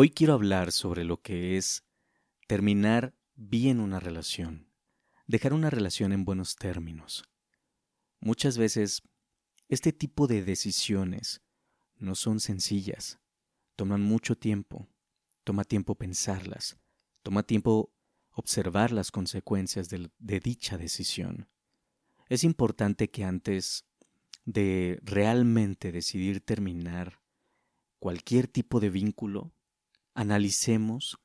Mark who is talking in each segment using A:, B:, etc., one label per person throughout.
A: Hoy quiero hablar sobre lo que es terminar bien una relación, dejar una relación en buenos términos. Muchas veces este tipo de decisiones no son sencillas, toman mucho tiempo, toma tiempo pensarlas, toma tiempo observar las consecuencias de, de dicha decisión. Es importante que antes de realmente decidir terminar cualquier tipo de vínculo, analicemos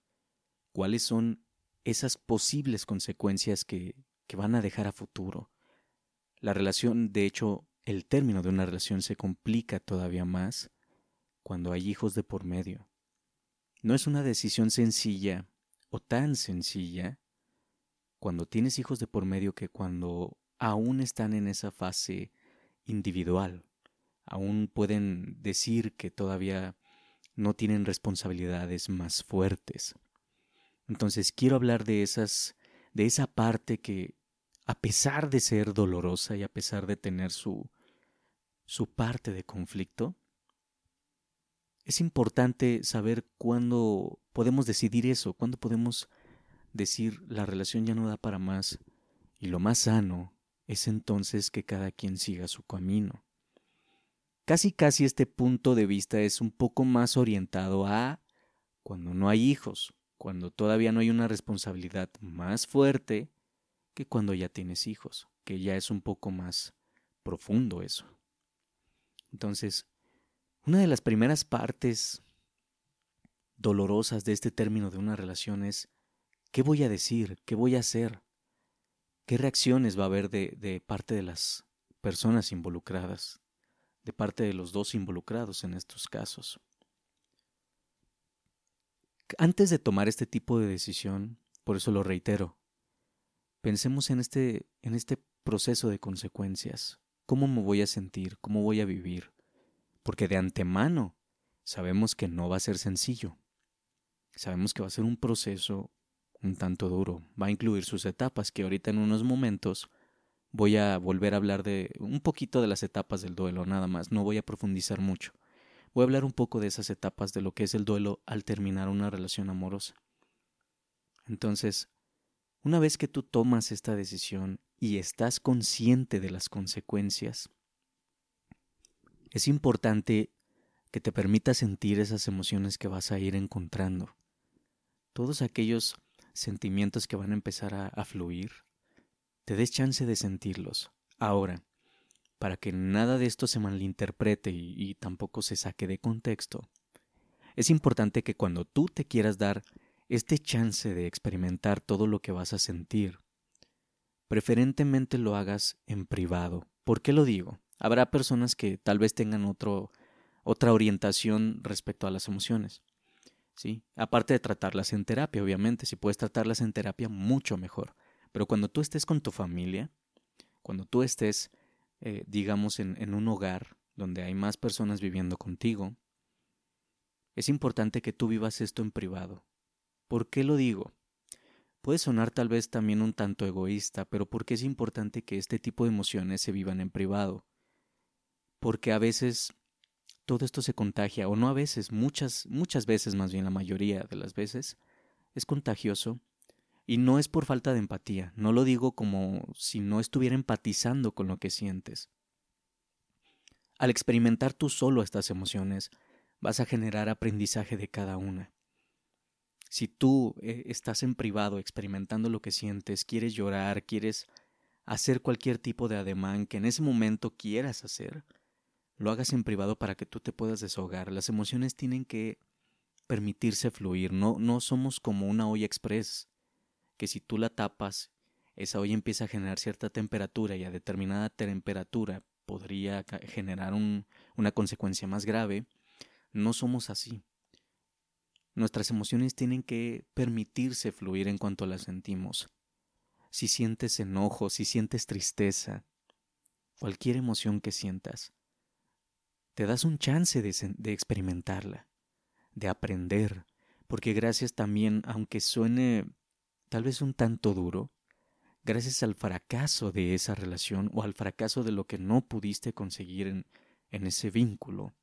A: cuáles son esas posibles consecuencias que, que van a dejar a futuro. La relación, de hecho, el término de una relación se complica todavía más cuando hay hijos de por medio. No es una decisión sencilla o tan sencilla cuando tienes hijos de por medio que cuando aún están en esa fase individual, aún pueden decir que todavía no tienen responsabilidades más fuertes. Entonces quiero hablar de esas de esa parte que a pesar de ser dolorosa y a pesar de tener su su parte de conflicto, es importante saber cuándo podemos decidir eso, cuándo podemos decir la relación ya no da para más y lo más sano es entonces que cada quien siga su camino. Casi casi este punto de vista es un poco más orientado a cuando no hay hijos, cuando todavía no hay una responsabilidad más fuerte que cuando ya tienes hijos, que ya es un poco más profundo eso. Entonces, una de las primeras partes dolorosas de este término de una relación es ¿qué voy a decir? ¿Qué voy a hacer? ¿Qué reacciones va a haber de, de parte de las personas involucradas? De parte de los dos involucrados en estos casos. Antes de tomar este tipo de decisión, por eso lo reitero, pensemos en este, en este proceso de consecuencias. ¿Cómo me voy a sentir? ¿Cómo voy a vivir? Porque de antemano sabemos que no va a ser sencillo. Sabemos que va a ser un proceso un tanto duro. Va a incluir sus etapas que ahorita en unos momentos voy a volver a hablar de un poquito de las etapas del duelo, nada más, no voy a profundizar mucho. Voy a hablar un poco de esas etapas de lo que es el duelo al terminar una relación amorosa. Entonces, una vez que tú tomas esta decisión y estás consciente de las consecuencias, es importante que te permita sentir esas emociones que vas a ir encontrando. Todos aquellos sentimientos que van a empezar a, a fluir, te des chance de sentirlos. Ahora, para que nada de esto se malinterprete y, tampoco se saque de contexto, es importante que cuando tú te quieras dar este chance de experimentar todo lo que vas a sentir, preferentemente lo hagas en privado. ¿Por qué lo digo? Habrá personas que tal vez tengan otro, otra orientación respecto a las emociones. ¿Sí? Aparte de tratarlas en terapia, obviamente, si puedes tratarlas en terapia, mucho mejor. Pero cuando tú estés con tu familia, cuando tú estés, eh, digamos, en, en un hogar donde hay más personas viviendo contigo, es importante que tú vivas esto en privado. ¿Por qué lo digo? Puede sonar tal vez también un tanto egoísta, pero porque es importante que este tipo de emociones se vivan en privado. Porque a veces todo esto se contagia, o no a veces, muchas, muchas veces, más bien la mayoría de las veces, es contagioso y no es por falta de empatía, no lo digo como si no estuviera empatizando con lo que sientes. Al experimentar tú solo estas emociones, vas a generar aprendizaje de cada una. Si tú eh, estás en privado experimentando lo que sientes, quieres llorar, quieres hacer cualquier tipo de ademán que en ese momento quieras hacer, lo hagas en privado para que tú te puedas desahogar. Las emociones tienen que permitirse fluir, no, no somos como una olla express que si tú la tapas, esa olla empieza a generar cierta temperatura y a determinada temperatura podría generar un, una consecuencia más grave, no somos así. Nuestras emociones tienen que permitirse fluir en cuanto las sentimos. Si sientes enojo, si sientes tristeza, cualquier emoción que sientas, te das un chance de experimentarla, de aprender, porque gracias también, aunque suene tal vez un tanto duro, gracias al fracaso de esa relación o al fracaso de lo que no pudiste conseguir en, ese vínculo,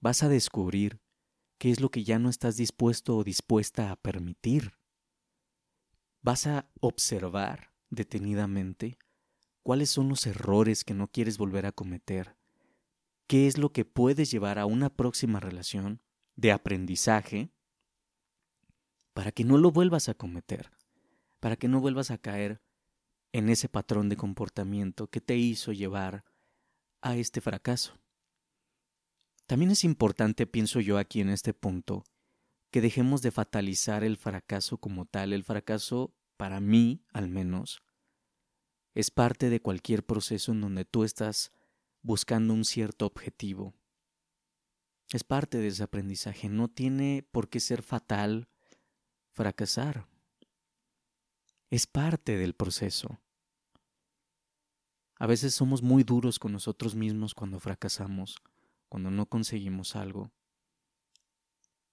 A: vas a descubrir qué es lo que ya no estás dispuesto o dispuesta a permitir. Vas a observar detenidamente cuáles son los errores que no quieres volver a cometer, qué es lo que puedes llevar a una próxima relación de aprendizaje para que no lo vuelvas a cometer, para que no vuelvas a caer en ese patrón de comportamiento que te hizo llevar a este fracaso. También es importante, pienso yo aquí en este punto, que dejemos de fatalizar el fracaso como tal. El fracaso, para mí al menos, es parte de cualquier proceso en donde tú estás buscando un cierto objetivo. Es parte de ese aprendizaje. No tiene por qué ser fatal fracasar. Es parte del proceso. A veces somos muy duros con nosotros mismos cuando fracasamos, cuando no conseguimos algo.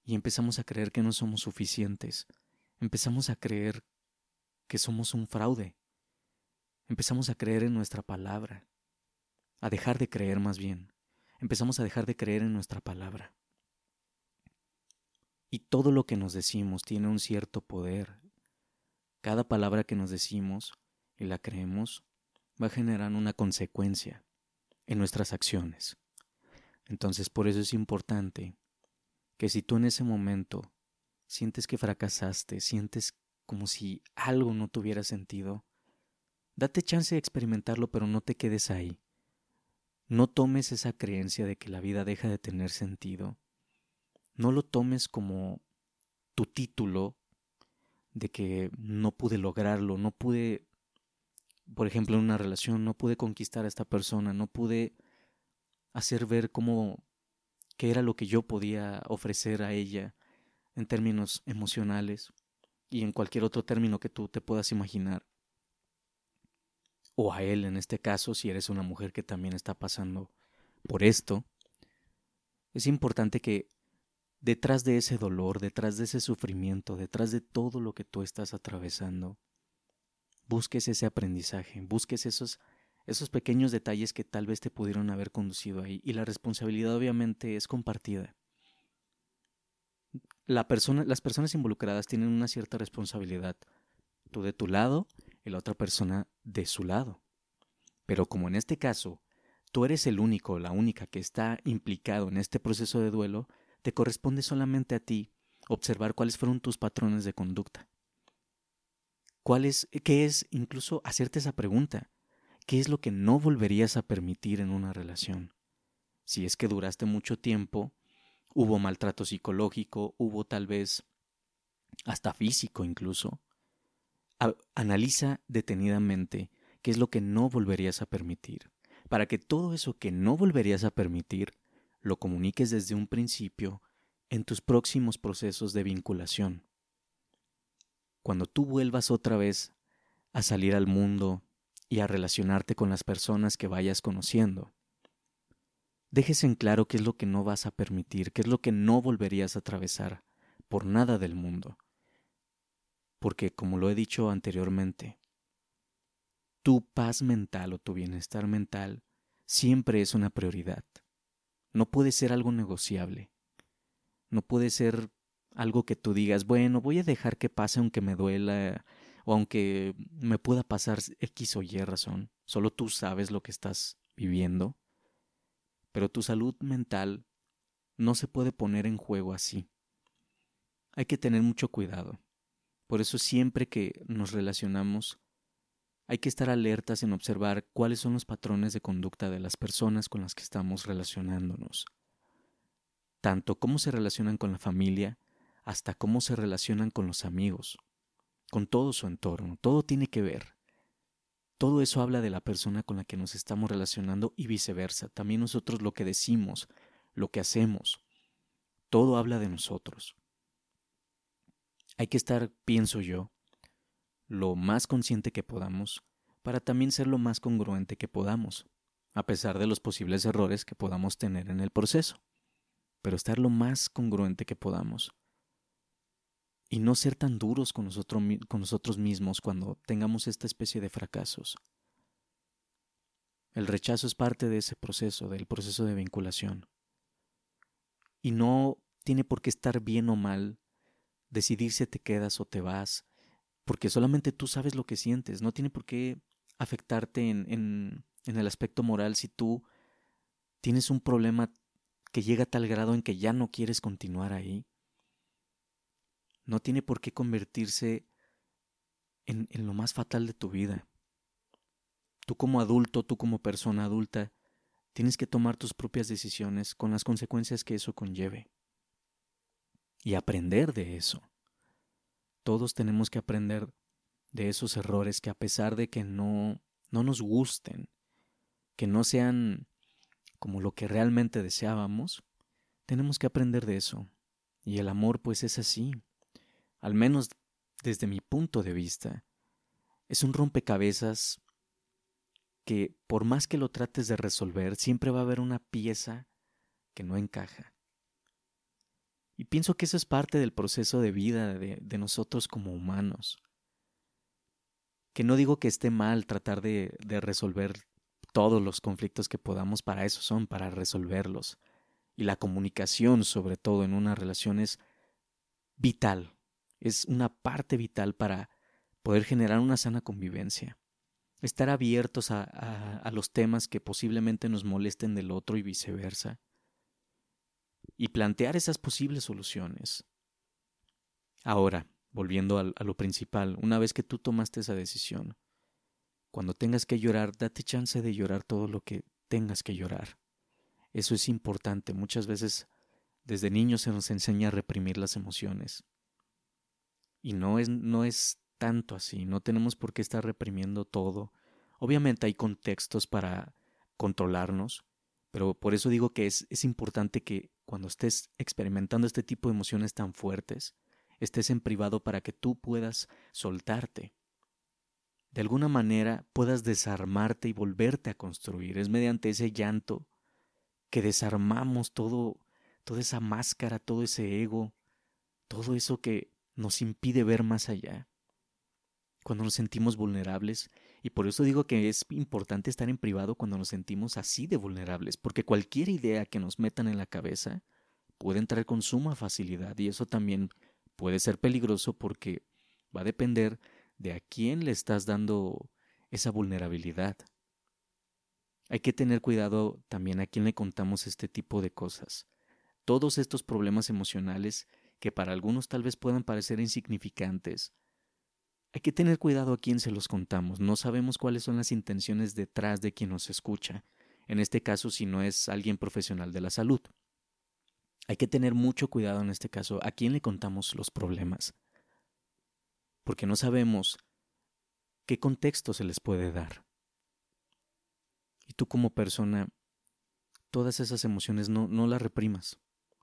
A: Y empezamos a creer que no somos suficientes. Empezamos a creer que somos un fraude. Empezamos a creer en nuestra palabra. A dejar de creer más bien. Empezamos a dejar de creer en nuestra palabra. Y todo lo que nos decimos tiene un cierto poder. Cada palabra que nos decimos y la creemos va a generar una consecuencia en nuestras acciones. Entonces por eso es importante que si tú en ese momento sientes que fracasaste, sientes como si algo no tuviera sentido, date chance de experimentarlo, pero no te quedes ahí. No tomes esa creencia de que la vida deja de tener sentido no lo tomes como tu título de que no pude lograrlo, no pude, por ejemplo, en una relación, no pude conquistar a esta persona, no pude hacer ver cómo qué era lo que yo podía ofrecer a ella en términos emocionales y en cualquier otro término que tú te puedas imaginar. O a él en este caso, si eres una mujer que también está pasando por esto, es importante que detrás de ese dolor, detrás de ese sufrimiento, detrás de todo lo que tú estás atravesando, busques ese aprendizaje, busques esos, esos pequeños detalles que tal vez te pudieron haber conducido ahí. Y la responsabilidad obviamente es compartida. La persona, las personas involucradas tienen una cierta responsabilidad, tú de tu lado y la otra persona de su lado. Pero como en este caso, tú eres el único, la única que está implicado en este proceso de duelo, te corresponde solamente a ti observar cuáles fueron tus patrones de conducta. ¿Cuál es, qué es incluso hacerte esa pregunta? ¿Qué es lo que no volverías a permitir en una relación? Si es que duraste mucho tiempo, hubo maltrato psicológico, hubo tal vez hasta físico incluso. analiza detenidamente qué es lo que no volverías a permitir, para que todo eso que no volverías a permitir lo comuniques desde un principio en tus próximos procesos de vinculación. Cuando tú vuelvas otra vez a salir al mundo y a relacionarte con las personas que vayas conociendo, dejes en claro qué es lo que no vas a permitir, qué es lo que no volverías a atravesar por nada del mundo. Porque, como lo he dicho anteriormente, tu paz mental o tu bienestar mental siempre es una prioridad. No puede ser algo negociable. No puede ser algo que tú digas, bueno, voy a dejar que pase aunque me duela o aunque me pueda pasar X o Y razón. Solo tú sabes lo que estás viviendo. Pero tu salud mental no se puede poner en juego así. Hay que tener mucho cuidado. Por eso siempre que nos relacionamos hay que estar alertas en observar cuáles son los patrones de conducta de las personas con las que estamos relacionándonos. Tanto cómo se relacionan con la familia, hasta cómo se relacionan con los amigos, con todo su entorno. Todo tiene que ver. Todo eso habla de la persona con la que nos estamos relacionando y viceversa. También nosotros lo que decimos, lo que hacemos, todo habla de nosotros. Hay que estar, pienso yo, lo más consciente que podamos para también ser lo más congruente que podamos, a pesar de los posibles errores que podamos tener en el proceso, pero estar lo más congruente que podamos. Y no ser tan duros con nosotros, mismos cuando tengamos esta especie de fracasos. El rechazo es parte de ese proceso, del proceso de vinculación. Y no tiene por qué estar bien o mal decidir si te quedas o te vas, porque solamente tú sabes lo que sientes, no tiene por qué afectarte en, el aspecto moral si tú tienes un problema que llega a tal grado en que ya no quieres continuar ahí. No tiene por qué convertirse en, en lo más fatal de tu vida. Tú como adulto, tú como persona adulta, tienes que tomar tus propias decisiones con las consecuencias que eso conlleve. Y aprender de eso. Todos tenemos que aprender de esos errores que a pesar de que no, no nos gusten, que no sean como lo que realmente deseábamos, tenemos que aprender de eso. Y el amor pues es así, al menos desde mi punto de vista. Es un rompecabezas que por más que lo trates de resolver, siempre va a haber una pieza que no encaja. Y pienso que eso es parte del proceso de vida de, nosotros como humanos. Que no digo que esté mal tratar de, resolver todos los conflictos que podamos, para eso son, para resolverlos. Y la comunicación, sobre todo en una relación, es vital, es una parte vital para poder generar una sana convivencia. Estar abiertos a, los temas que posiblemente nos molesten del otro y viceversa. Y plantear esas posibles soluciones. Ahora, volviendo a lo principal, una vez que tú tomaste esa decisión, cuando tengas que llorar, date chance de llorar todo lo que tengas que llorar. Eso es importante. Muchas veces desde niños se nos enseña a reprimir las emociones. Y no es, no es tanto así, no tenemos por qué estar reprimiendo todo. Obviamente hay contextos para controlarnos, pero por eso digo que es, es importante que cuando estés experimentando este tipo de emociones tan fuertes, estés en privado para que tú puedas soltarte de alguna manera puedas desarmarte y volverte a construir. Es mediante ese llanto que desarmamos todo, toda esa máscara, todo ese ego, todo eso que nos impide ver más allá. Cuando nos sentimos vulnerables, y por eso digo que es importante estar en privado cuando nos sentimos así de vulnerables, porque cualquier idea que nos metan en la cabeza puede entrar con suma facilidad, y eso también puede ser peligroso porque va a depender de a quién le estás dando esa vulnerabilidad. Hay que tener cuidado también a quién le contamos este tipo de cosas. Todos estos problemas emocionales, que para algunos tal vez puedan parecer insignificantes, hay que tener cuidado a quién se los contamos. No sabemos cuáles son las intenciones detrás de quien nos escucha, en este caso si no es alguien profesional de la salud. Hay que tener mucho cuidado en este caso a quién le contamos los problemas porque no sabemos qué contexto se les puede dar. Y tú como persona, todas esas emociones no, no las reprimas,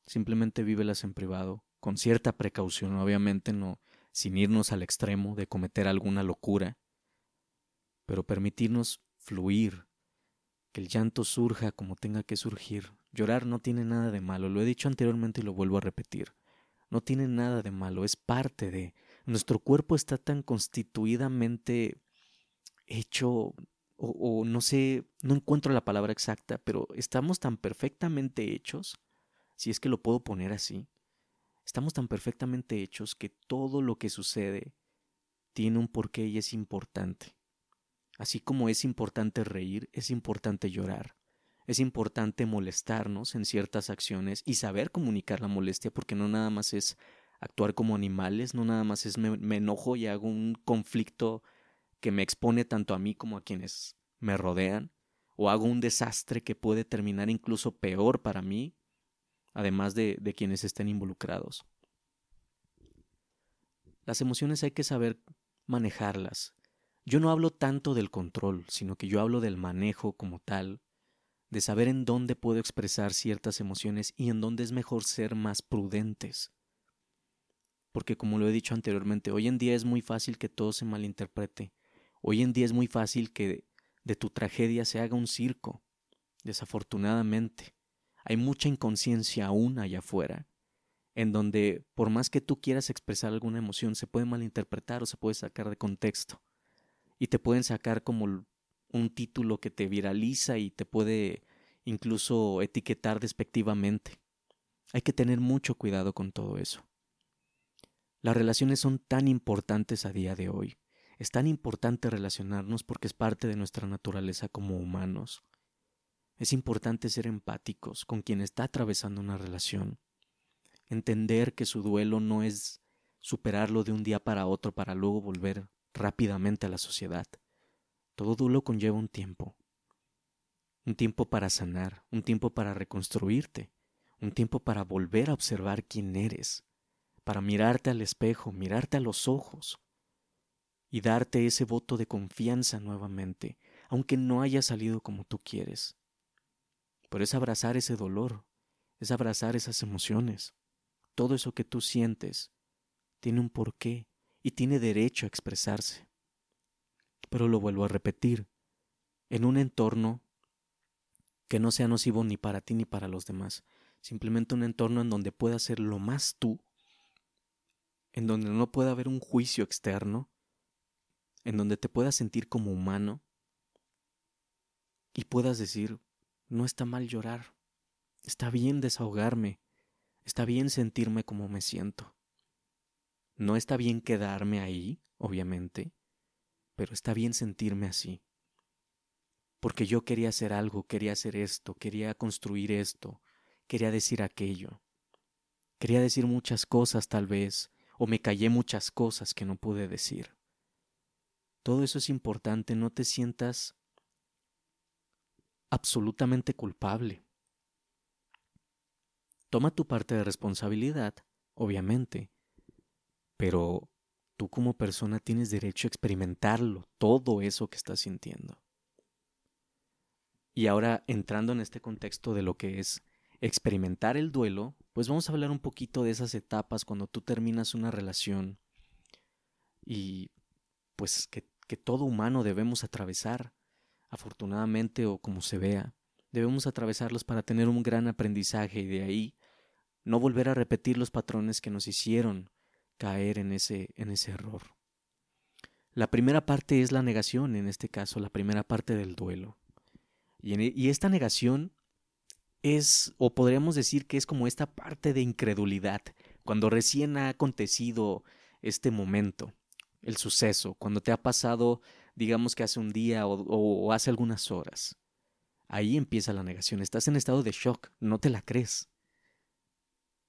A: simplemente vívelas en privado, con cierta precaución, obviamente no sin irnos al extremo de cometer alguna locura, pero permitirnos fluir, que el llanto surja como tenga que surgir. Llorar no tiene nada de malo, lo he dicho anteriormente y lo vuelvo a repetir. No tiene nada de malo, es parte de, nuestro cuerpo está tan constituidamente hecho, o, o, no sé, no encuentro la palabra exacta, pero estamos tan perfectamente hechos, si es que lo puedo poner así, estamos tan perfectamente hechos que todo lo que sucede tiene un porqué y es importante. Así como es importante reír, es importante llorar. Es importante molestarnos en ciertas acciones y saber comunicar la molestia porque no nada más es actuar como animales, no nada más es me, enojo y hago un conflicto que me expone tanto a mí como a quienes me rodean, o hago un desastre que puede terminar incluso peor para mí, además de, de quienes estén involucrados. Las emociones hay que saber manejarlas. Yo no hablo tanto del control, sino que yo hablo del manejo como tal, de saber en dónde puedo expresar ciertas emociones y en dónde es mejor ser más prudentes porque como lo he dicho anteriormente, hoy en día es muy fácil que todo se malinterprete. Hoy en día es muy fácil que de tu tragedia se haga un circo. Desafortunadamente, hay mucha inconsciencia aún allá afuera, en donde por más que tú quieras expresar alguna emoción, se puede malinterpretar o se puede sacar de contexto. Y te pueden sacar como un título que te viraliza y te puede incluso etiquetar despectivamente. Hay que tener mucho cuidado con todo eso. Las relaciones son tan importantes a día de hoy. Es tan importante relacionarnos porque es parte de nuestra naturaleza como humanos. Es importante ser empáticos con quien está atravesando una relación. Entender que su duelo no es superarlo de un día para otro para luego volver rápidamente a la sociedad. Todo duelo conlleva un tiempo. Un tiempo para sanar, un tiempo para reconstruirte, un tiempo para volver a observar quién eres, para mirarte al espejo, mirarte a los ojos y darte ese voto de confianza nuevamente, aunque no haya salido como tú quieres. Pero es abrazar ese dolor, es abrazar esas emociones. Todo eso que tú sientes tiene un porqué y tiene derecho a expresarse. Pero lo vuelvo a repetir, en un entorno que no sea nocivo ni para ti ni para los demás, simplemente un entorno en donde puedas ser lo más tú, en donde no pueda haber un juicio externo, en donde te puedas sentir como humano y puedas decir, no está mal llorar, está bien desahogarme, está bien sentirme como me siento. No está bien quedarme ahí, obviamente, pero está bien sentirme así. Porque yo quería hacer algo, quería hacer esto, quería construir esto, quería decir aquello. Quería decir muchas cosas tal vez, o me callé muchas cosas que no pude decir. Todo eso es importante, no te sientas absolutamente culpable. Toma tu parte de responsabilidad, obviamente, pero tú como persona tienes derecho a experimentarlo, todo eso que estás sintiendo. Y ahora, entrando en este contexto de lo que es experimentar el duelo, pues vamos a hablar un poquito de esas etapas cuando tú terminas una relación y pues que, que todo humano debemos atravesar afortunadamente o como se vea, debemos atravesarlos para tener un gran aprendizaje y de ahí no volver a repetir los patrones que nos hicieron caer en ese, en ese error. La primera parte es la negación, en este caso, la primera parte del duelo. Y, e, y esta negación es, o podríamos decir que es como esta parte de incredulidad, cuando recién ha acontecido este momento, el suceso, cuando te ha pasado digamos que hace un día o, hace algunas horas. Ahí empieza la negación. Estás en estado de shock, no te la crees.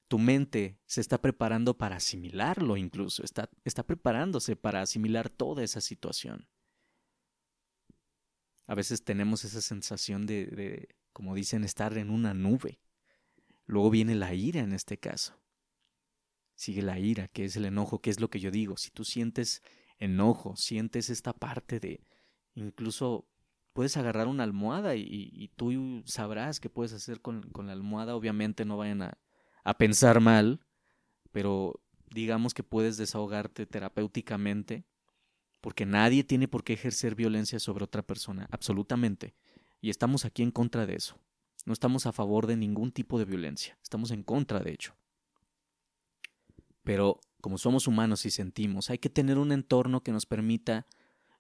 A: Tu mente se está preparando para asimilarlo incluso, está, está preparándose para asimilar toda esa situación. A veces tenemos esa sensación de, de, como dicen, estar en una nube. Luego viene la ira en este caso. Sigue la ira, que es el enojo, que es lo que yo digo. Si tú sientes enojo, sientes esta parte de incluso puedes agarrar una almohada y, tú sabrás qué puedes hacer con, con, la almohada. Obviamente no vayan a, a pensar mal, pero digamos que puedes desahogarte terapéuticamente, porque nadie tiene por qué ejercer violencia sobre otra persona, absolutamente. Y estamos aquí en contra de eso. No estamos a favor de ningún tipo de violencia, estamos en contra de ello. Pero como somos humanos y sentimos, hay que tener un entorno que nos permita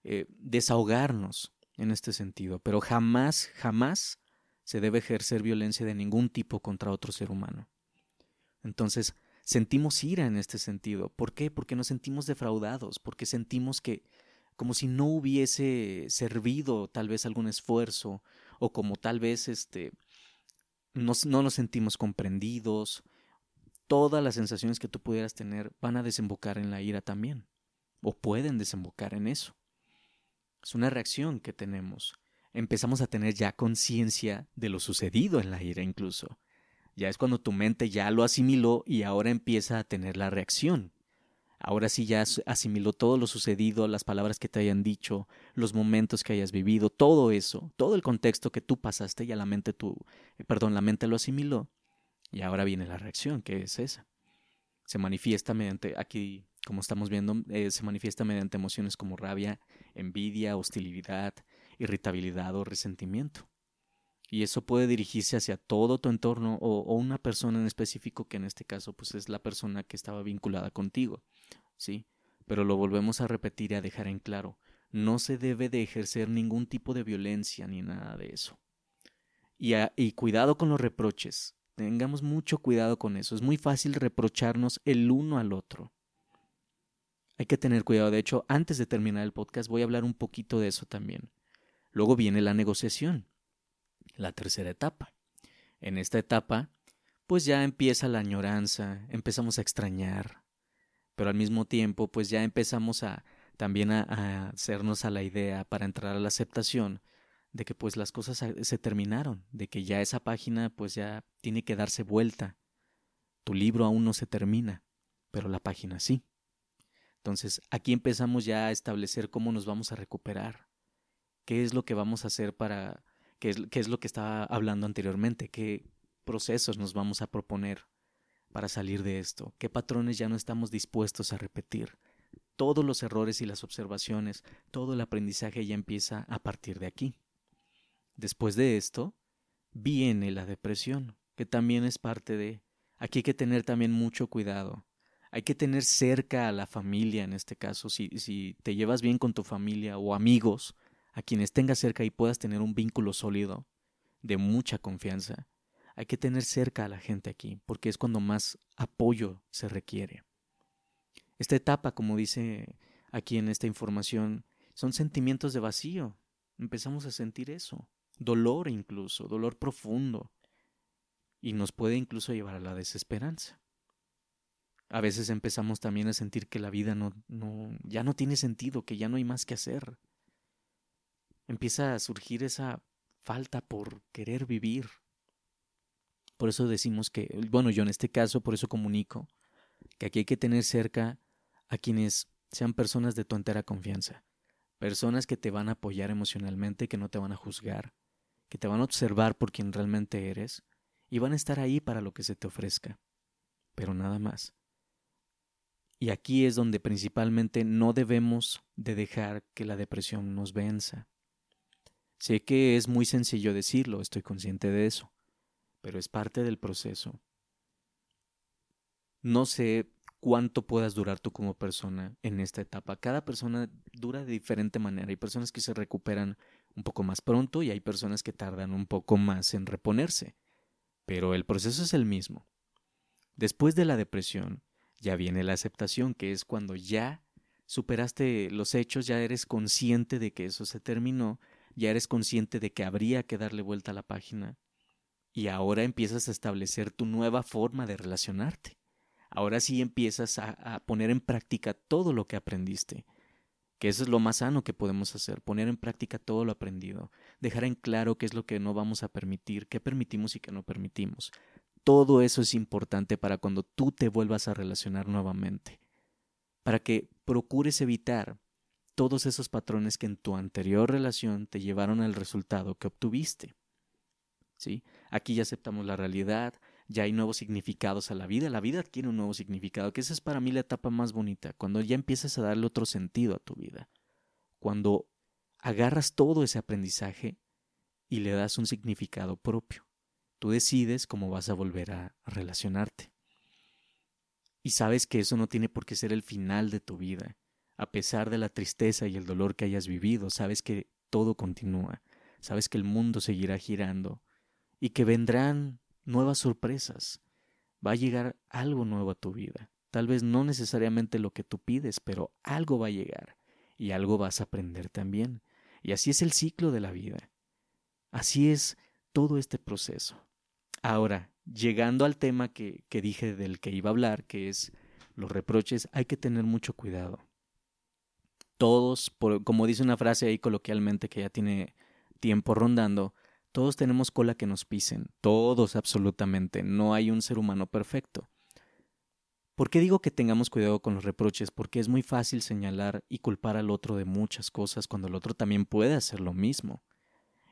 A: eh, desahogarnos en este sentido, pero jamás, jamás se debe ejercer violencia de ningún tipo contra otro ser humano. Entonces, sentimos ira en este sentido. ¿Por qué? Porque nos sentimos defraudados, porque sentimos que como si no hubiese servido tal vez algún esfuerzo, o como tal vez este, no nos sentimos comprendidos, todas las sensaciones que tú pudieras tener van a desembocar en la ira también, o pueden desembocar en eso. Es una reacción que tenemos. Empezamos a tener ya conciencia de lo sucedido en la ira incluso. Ya es cuando tu mente ya lo asimiló y ahora empieza a tener la reacción. Ahora sí ya asimiló todo lo sucedido, las palabras que te hayan dicho, los momentos que hayas vivido, todo eso, todo el contexto que tú pasaste, ya la mente tu, perdón, la mente lo asimiló y ahora viene la reacción, que es esa. Se manifiesta mediante, aquí como estamos viendo, eh, se manifiesta mediante emociones como rabia, envidia, hostilidad, irritabilidad o resentimiento. Y eso puede dirigirse hacia todo tu entorno o, una persona en específico, que en este caso pues es la persona que estaba vinculada contigo. ¿Sí? Pero lo volvemos a repetir y a dejar en claro. No se debe de ejercer ningún tipo de violencia ni nada de eso. Y cuidado con los reproches Tengamos mucho cuidado con eso. Es muy fácil reprocharnos el uno al otro. Hay que tener cuidado. De hecho, antes de terminar el podcast voy a hablar un poquito de eso también. Luego viene la negociación, la tercera etapa. En esta etapa, pues ya empieza la añoranza, empezamos a extrañar, pero al mismo tiempo, pues ya empezamos a también a, a hacernos a la idea para entrar a la aceptación de que pues las cosas se terminaron, de que ya esa página pues ya tiene que darse vuelta. Tu libro aún no se termina, pero la página sí. Entonces aquí empezamos ya a establecer cómo nos vamos a recuperar, qué es lo que vamos a hacer para, qué es, qué es lo que estaba hablando anteriormente, qué procesos nos vamos a proponer para salir de esto, qué patrones ya no estamos dispuestos a repetir. Todos los errores y las observaciones, todo el aprendizaje ya empieza a partir de aquí. Después de esto, viene la depresión, que también es parte de... Aquí hay que tener también mucho cuidado. Hay que tener cerca a la familia, en este caso, si, si te llevas bien con tu familia o amigos, a quienes tengas cerca y puedas tener un vínculo sólido, de mucha confianza. Hay que tener cerca a la gente aquí, porque es cuando más apoyo se requiere. Esta etapa, como dice aquí en esta información, son sentimientos de vacío. Empezamos a sentir eso dolor incluso, dolor profundo, y nos puede incluso llevar a la desesperanza. A veces empezamos también a sentir que la vida no, no, ya no tiene sentido, que ya no hay más que hacer. Empieza a surgir esa falta por querer vivir. Por eso decimos que, bueno, yo en este caso, por eso comunico, que aquí hay que tener cerca a quienes sean personas de tu entera confianza, personas que te van a apoyar emocionalmente, que no te van a juzgar, que te van a observar por quien realmente eres y van a estar ahí para lo que se te ofrezca, pero nada más. Y aquí es donde principalmente no debemos de dejar que la depresión nos venza. Sé que es muy sencillo decirlo, estoy consciente de eso, pero es parte del proceso. No sé cuánto puedas durar tú como persona en esta etapa. Cada persona dura de diferente manera. Hay personas que se recuperan un poco más pronto y hay personas que tardan un poco más en reponerse. Pero el proceso es el mismo. Después de la depresión, ya viene la aceptación, que es cuando ya superaste los hechos, ya eres consciente de que eso se terminó, ya eres consciente de que habría que darle vuelta a la página, y ahora empiezas a establecer tu nueva forma de relacionarte. Ahora sí empiezas a, a poner en práctica todo lo que aprendiste que eso es lo más sano que podemos hacer, poner en práctica todo lo aprendido, dejar en claro qué es lo que no vamos a permitir, qué permitimos y qué no permitimos. Todo eso es importante para cuando tú te vuelvas a relacionar nuevamente, para que procures evitar todos esos patrones que en tu anterior relación te llevaron al resultado que obtuviste. ¿Sí? Aquí ya aceptamos la realidad, ya hay nuevos significados a la vida, la vida adquiere un nuevo significado, que esa es para mí la etapa más bonita, cuando ya empiezas a darle otro sentido a tu vida, cuando agarras todo ese aprendizaje y le das un significado propio. Tú decides cómo vas a volver a relacionarte. Y sabes que eso no tiene por qué ser el final de tu vida. A pesar de la tristeza y el dolor que hayas vivido, sabes que todo continúa, sabes que el mundo seguirá girando y que vendrán nuevas sorpresas. Va a llegar algo nuevo a tu vida. Tal vez no necesariamente lo que tú pides, pero algo va a llegar y algo vas a aprender también. Y así es el ciclo de la vida. Así es todo este proceso. Ahora, llegando al tema que, que dije del que iba a hablar, que es los reproches, hay que tener mucho cuidado. Todos, por, como dice una frase ahí coloquialmente que ya tiene tiempo rondando, todos tenemos cola que nos pisen, todos absolutamente, no hay un ser humano perfecto. ¿Por qué digo que tengamos cuidado con los reproches? Porque es muy fácil señalar y culpar al otro de muchas cosas cuando el otro también puede hacer lo mismo.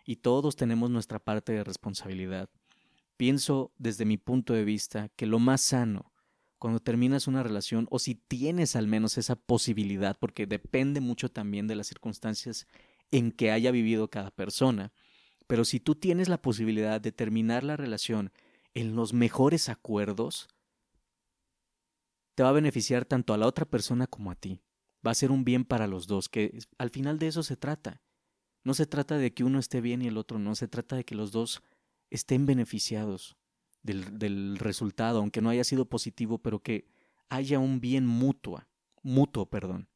A: Y todos tenemos nuestra parte de responsabilidad. Pienso desde mi punto de vista que lo más sano cuando terminas una relación o si tienes al menos esa posibilidad, porque depende mucho también de las circunstancias en que haya vivido cada persona, pero si tú tienes la posibilidad de terminar la relación en los mejores acuerdos, te va a beneficiar tanto a la otra persona como a ti. Va a ser un bien para los dos, que al final de eso se trata. No se trata de que uno esté bien y el otro no, se trata de que los dos estén beneficiados del, del resultado, aunque no haya sido positivo, pero que haya un bien mutuo, mutuo, perdón.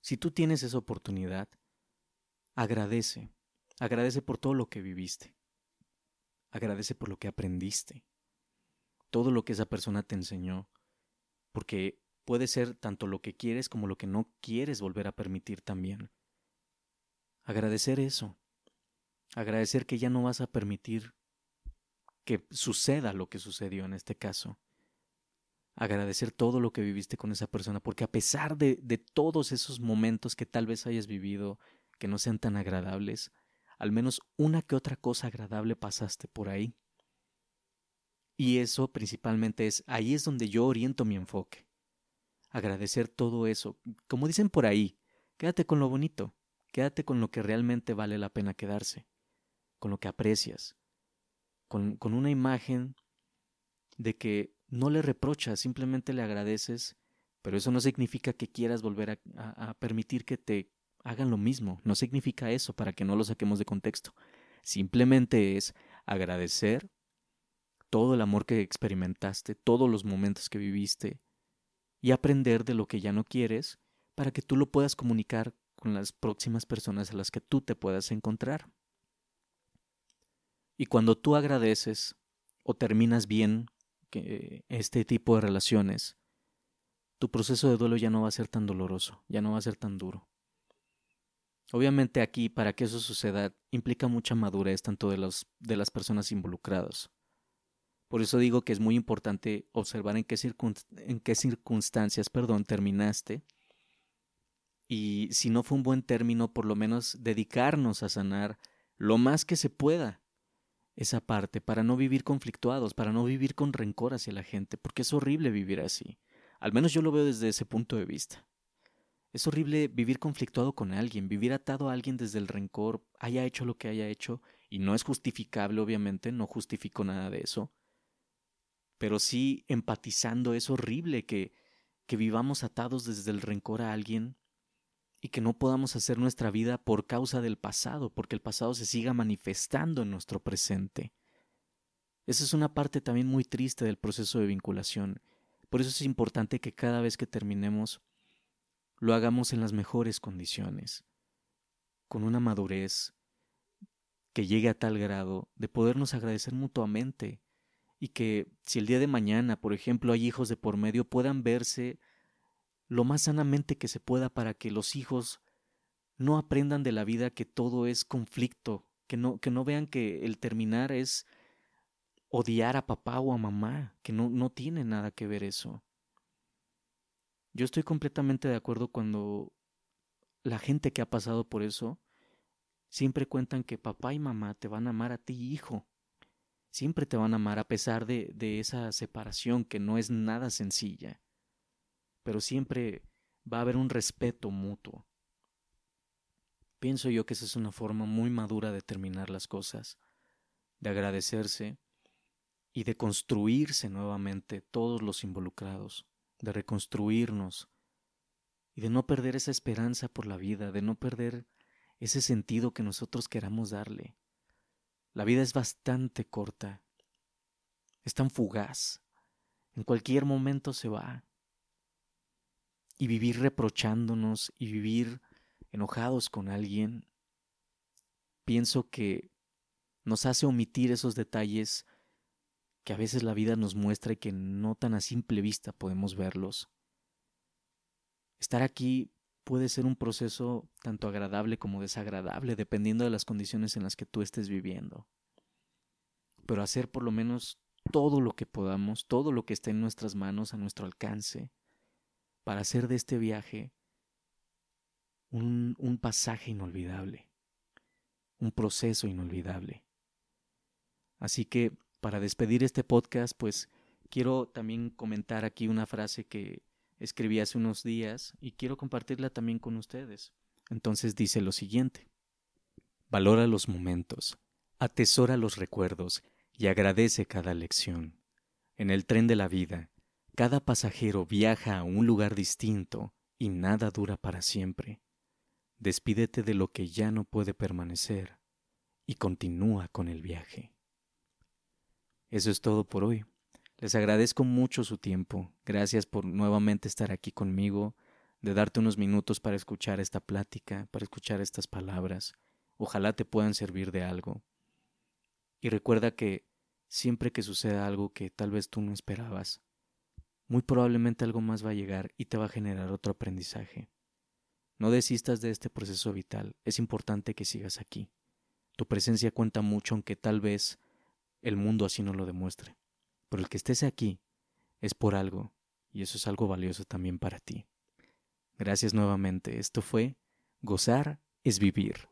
A: Si tú tienes esa oportunidad, agradece, agradece por todo lo que viviste, agradece por lo que aprendiste, todo lo que esa persona te enseñó, porque puede ser tanto lo que quieres como lo que no quieres volver a permitir también. Agradecer eso, agradecer que ya no vas a permitir que suceda lo que sucedió en este caso. Agradecer todo lo que viviste con esa persona, porque a pesar de, de todos esos momentos que tal vez hayas vivido que no sean tan agradables, al menos una que otra cosa agradable pasaste por ahí. Y eso principalmente es, ahí es donde yo oriento mi enfoque. Agradecer todo eso. Como dicen por ahí, quédate con lo bonito, quédate con lo que realmente vale la pena quedarse, con lo que aprecias, con, con una imagen de que no le reprochas, simplemente le agradeces, pero eso no significa que quieras volver a, a, permitir que te hagan lo mismo, no significa eso para que no lo saquemos de contexto, simplemente es agradecer todo el amor que experimentaste, todos los momentos que viviste y aprender de lo que ya no quieres para que tú lo puedas comunicar con las próximas personas a las que tú te puedas encontrar. Y cuando tú agradeces o terminas bien que este tipo de relaciones, tu proceso de duelo ya no va a ser tan doloroso, ya no va a ser tan duro. Obviamente aquí, para que eso suceda, implica mucha madurez tanto de, los, de las personas involucradas. Por eso digo que es muy importante observar en qué, en qué circunstancias perdón, terminaste y si no fue un buen término, por lo menos dedicarnos a sanar lo más que se pueda esa parte, para no vivir conflictuados, para no vivir con rencor hacia la gente, porque es horrible vivir así. Al menos yo lo veo desde ese punto de vista. Es horrible vivir conflictuado con alguien, vivir atado a alguien desde el rencor, haya hecho lo que haya hecho, y no es justificable, obviamente, no justifico nada de eso, pero sí empatizando es horrible que, que vivamos atados desde el rencor a alguien y que no podamos hacer nuestra vida por causa del pasado, porque el pasado se siga manifestando en nuestro presente. Esa es una parte también muy triste del proceso de vinculación. Por eso es importante que cada vez que terminemos lo hagamos en las mejores condiciones, con una madurez que llegue a tal grado de podernos agradecer mutuamente y que si el día de mañana, por ejemplo, hay hijos de por medio, puedan verse lo más sanamente que se pueda para que los hijos no aprendan de la vida que todo es conflicto, que no, que no vean que el terminar es odiar a papá o a mamá, que no, no tiene nada que ver eso. Yo estoy completamente de acuerdo cuando la gente que ha pasado por eso siempre cuentan que papá y mamá te van a amar a ti, hijo. Siempre te van a amar a pesar de, de esa separación que no es nada sencilla pero siempre va a haber un respeto mutuo. Pienso yo que esa es una forma muy madura de terminar las cosas, de agradecerse y de construirse nuevamente todos los involucrados, de reconstruirnos y de no perder esa esperanza por la vida, de no perder ese sentido que nosotros queramos darle. La vida es bastante corta, es tan fugaz, en cualquier momento se va y vivir reprochándonos y vivir enojados con alguien, pienso que nos hace omitir esos detalles que a veces la vida nos muestra y que no tan a simple vista podemos verlos. Estar aquí puede ser un proceso tanto agradable como desagradable, dependiendo de las condiciones en las que tú estés viviendo. Pero hacer por lo menos todo lo que podamos, todo lo que esté en nuestras manos, a nuestro alcance, para hacer de este viaje un, un pasaje inolvidable, un proceso inolvidable. Así que para despedir este podcast, pues quiero también comentar aquí una frase que escribí hace unos días y quiero compartirla también con ustedes. Entonces dice lo siguiente. Valora los momentos, atesora los recuerdos y agradece cada lección. En el tren de la vida, cada pasajero viaja a un lugar distinto y nada dura para siempre. Despídete de lo que ya no puede permanecer y continúa con el viaje. Eso es todo por hoy. Les agradezco mucho su tiempo. Gracias por nuevamente estar aquí conmigo, de darte unos minutos para escuchar esta plática, para escuchar estas palabras. Ojalá te puedan servir de algo. Y recuerda que siempre que suceda algo que tal vez tú no esperabas, muy probablemente algo más va a llegar y te va a generar otro aprendizaje. No desistas de este proceso vital, es importante que sigas aquí. Tu presencia cuenta mucho aunque tal vez el mundo así no lo demuestre. Pero el que estés aquí es por algo, y eso es algo valioso también para ti. Gracias nuevamente. Esto fue Gozar es vivir.